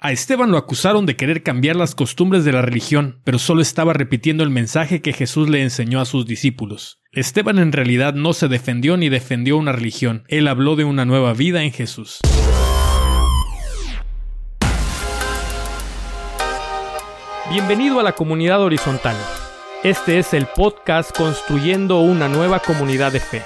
A Esteban lo acusaron de querer cambiar las costumbres de la religión, pero solo estaba repitiendo el mensaje que Jesús le enseñó a sus discípulos. Esteban en realidad no se defendió ni defendió una religión, él habló de una nueva vida en Jesús. Bienvenido a la comunidad horizontal. Este es el podcast Construyendo una nueva comunidad de fe.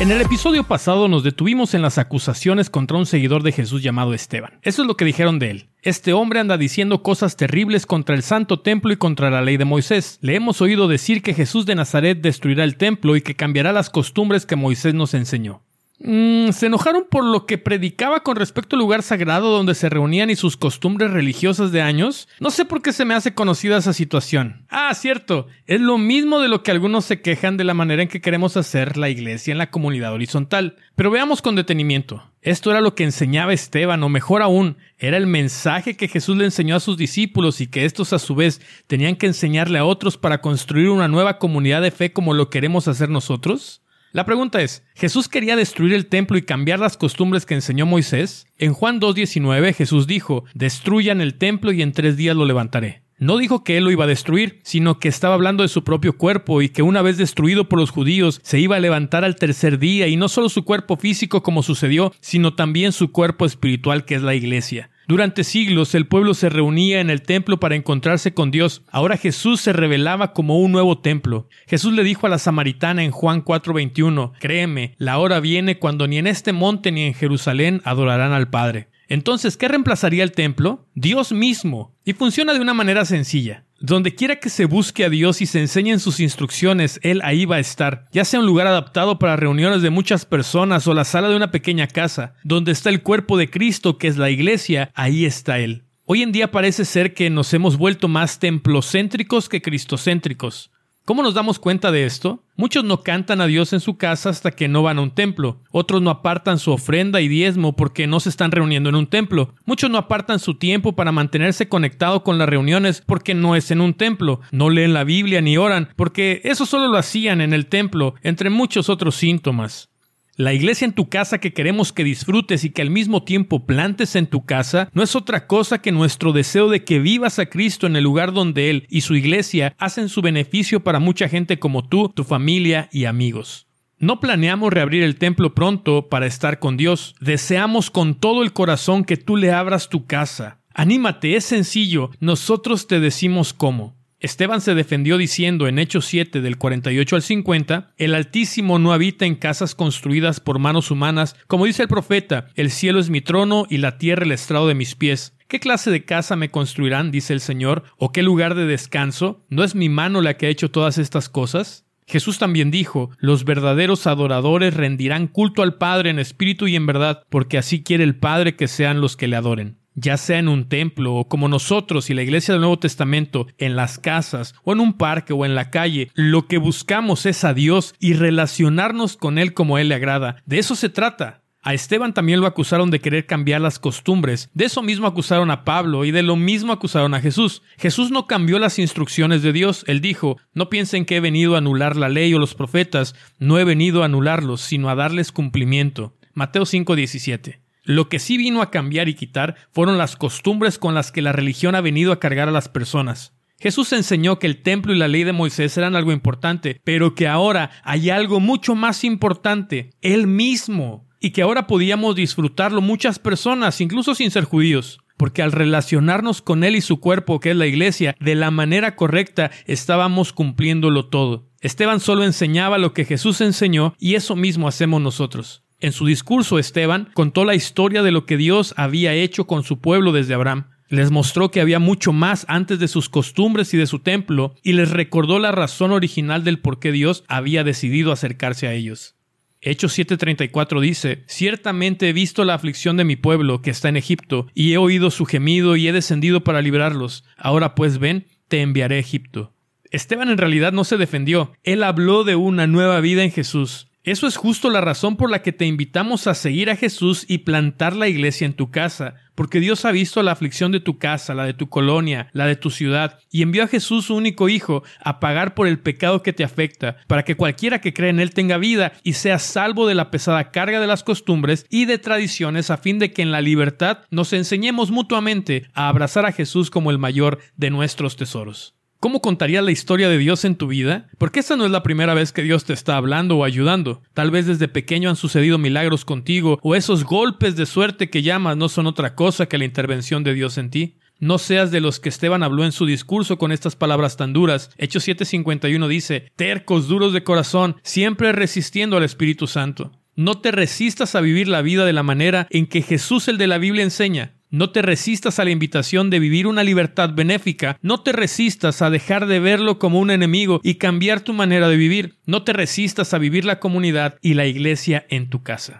En el episodio pasado nos detuvimos en las acusaciones contra un seguidor de Jesús llamado Esteban. Eso es lo que dijeron de él. Este hombre anda diciendo cosas terribles contra el santo templo y contra la ley de Moisés. Le hemos oído decir que Jesús de Nazaret destruirá el templo y que cambiará las costumbres que Moisés nos enseñó. Mm, se enojaron por lo que predicaba con respecto al lugar sagrado donde se reunían y sus costumbres religiosas de años. No sé por qué se me hace conocida esa situación. Ah, cierto, es lo mismo de lo que algunos se quejan de la manera en que queremos hacer la iglesia en la comunidad horizontal. Pero veamos con detenimiento. Esto era lo que enseñaba Esteban, o mejor aún, era el mensaje que Jesús le enseñó a sus discípulos y que estos a su vez tenían que enseñarle a otros para construir una nueva comunidad de fe como lo queremos hacer nosotros. La pregunta es, ¿Jesús quería destruir el templo y cambiar las costumbres que enseñó Moisés? En Juan 2.19 Jesús dijo, destruyan el templo y en tres días lo levantaré. No dijo que él lo iba a destruir, sino que estaba hablando de su propio cuerpo y que una vez destruido por los judíos se iba a levantar al tercer día y no solo su cuerpo físico como sucedió, sino también su cuerpo espiritual que es la iglesia. Durante siglos el pueblo se reunía en el templo para encontrarse con Dios. Ahora Jesús se revelaba como un nuevo templo. Jesús le dijo a la samaritana en Juan 4:21, Créeme, la hora viene cuando ni en este monte ni en Jerusalén adorarán al Padre. Entonces, ¿qué reemplazaría el templo? Dios mismo. Y funciona de una manera sencilla. Donde quiera que se busque a Dios y se enseñen sus instrucciones, Él ahí va a estar, ya sea un lugar adaptado para reuniones de muchas personas o la sala de una pequeña casa, donde está el cuerpo de Cristo, que es la iglesia, ahí está Él. Hoy en día parece ser que nos hemos vuelto más templocéntricos que cristocéntricos. ¿Cómo nos damos cuenta de esto? Muchos no cantan a Dios en su casa hasta que no van a un templo. Otros no apartan su ofrenda y diezmo porque no se están reuniendo en un templo. Muchos no apartan su tiempo para mantenerse conectado con las reuniones porque no es en un templo. No leen la Biblia ni oran porque eso solo lo hacían en el templo, entre muchos otros síntomas. La iglesia en tu casa que queremos que disfrutes y que al mismo tiempo plantes en tu casa no es otra cosa que nuestro deseo de que vivas a Cristo en el lugar donde Él y su iglesia hacen su beneficio para mucha gente como tú, tu familia y amigos. No planeamos reabrir el templo pronto para estar con Dios. Deseamos con todo el corazón que tú le abras tu casa. Anímate, es sencillo. Nosotros te decimos cómo. Esteban se defendió diciendo en Hechos 7 del 48 al 50, El Altísimo no habita en casas construidas por manos humanas, como dice el profeta, el cielo es mi trono y la tierra el estrado de mis pies. ¿Qué clase de casa me construirán? dice el Señor, o qué lugar de descanso? ¿No es mi mano la que ha hecho todas estas cosas? Jesús también dijo, los verdaderos adoradores rendirán culto al Padre en espíritu y en verdad, porque así quiere el Padre que sean los que le adoren ya sea en un templo o como nosotros y la iglesia del Nuevo Testamento, en las casas o en un parque o en la calle, lo que buscamos es a Dios y relacionarnos con Él como Él le agrada. De eso se trata. A Esteban también lo acusaron de querer cambiar las costumbres. De eso mismo acusaron a Pablo y de lo mismo acusaron a Jesús. Jesús no cambió las instrucciones de Dios. Él dijo, no piensen que he venido a anular la ley o los profetas. No he venido a anularlos, sino a darles cumplimiento. Mateo 5:17. Lo que sí vino a cambiar y quitar fueron las costumbres con las que la religión ha venido a cargar a las personas. Jesús enseñó que el templo y la ley de Moisés eran algo importante, pero que ahora hay algo mucho más importante, Él mismo, y que ahora podíamos disfrutarlo muchas personas, incluso sin ser judíos porque al relacionarnos con Él y su cuerpo, que es la iglesia, de la manera correcta, estábamos cumpliéndolo todo. Esteban solo enseñaba lo que Jesús enseñó y eso mismo hacemos nosotros. En su discurso, Esteban contó la historia de lo que Dios había hecho con su pueblo desde Abraham. Les mostró que había mucho más antes de sus costumbres y de su templo, y les recordó la razón original del por qué Dios había decidido acercarse a ellos. Hechos 7:34 dice, Ciertamente he visto la aflicción de mi pueblo que está en Egipto, y he oído su gemido y he descendido para librarlos. Ahora pues ven, te enviaré a Egipto. Esteban en realidad no se defendió, él habló de una nueva vida en Jesús. Eso es justo la razón por la que te invitamos a seguir a Jesús y plantar la iglesia en tu casa, porque Dios ha visto la aflicción de tu casa, la de tu colonia, la de tu ciudad, y envió a Jesús su único Hijo a pagar por el pecado que te afecta, para que cualquiera que cree en Él tenga vida y sea salvo de la pesada carga de las costumbres y de tradiciones, a fin de que en la libertad nos enseñemos mutuamente a abrazar a Jesús como el mayor de nuestros tesoros. ¿Cómo contarías la historia de Dios en tu vida? Porque esta no es la primera vez que Dios te está hablando o ayudando. Tal vez desde pequeño han sucedido milagros contigo o esos golpes de suerte que llamas no son otra cosa que la intervención de Dios en ti. No seas de los que Esteban habló en su discurso con estas palabras tan duras. Hechos 7:51 dice, tercos, duros de corazón, siempre resistiendo al Espíritu Santo. No te resistas a vivir la vida de la manera en que Jesús el de la Biblia enseña. No te resistas a la invitación de vivir una libertad benéfica. No te resistas a dejar de verlo como un enemigo y cambiar tu manera de vivir. No te resistas a vivir la comunidad y la iglesia en tu casa.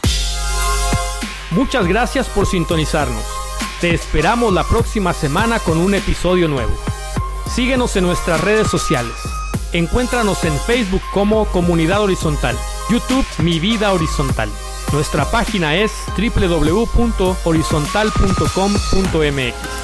Muchas gracias por sintonizarnos. Te esperamos la próxima semana con un episodio nuevo. Síguenos en nuestras redes sociales. Encuéntranos en Facebook como Comunidad Horizontal, YouTube Mi Vida Horizontal. Nuestra página es www.horizontal.com.mx.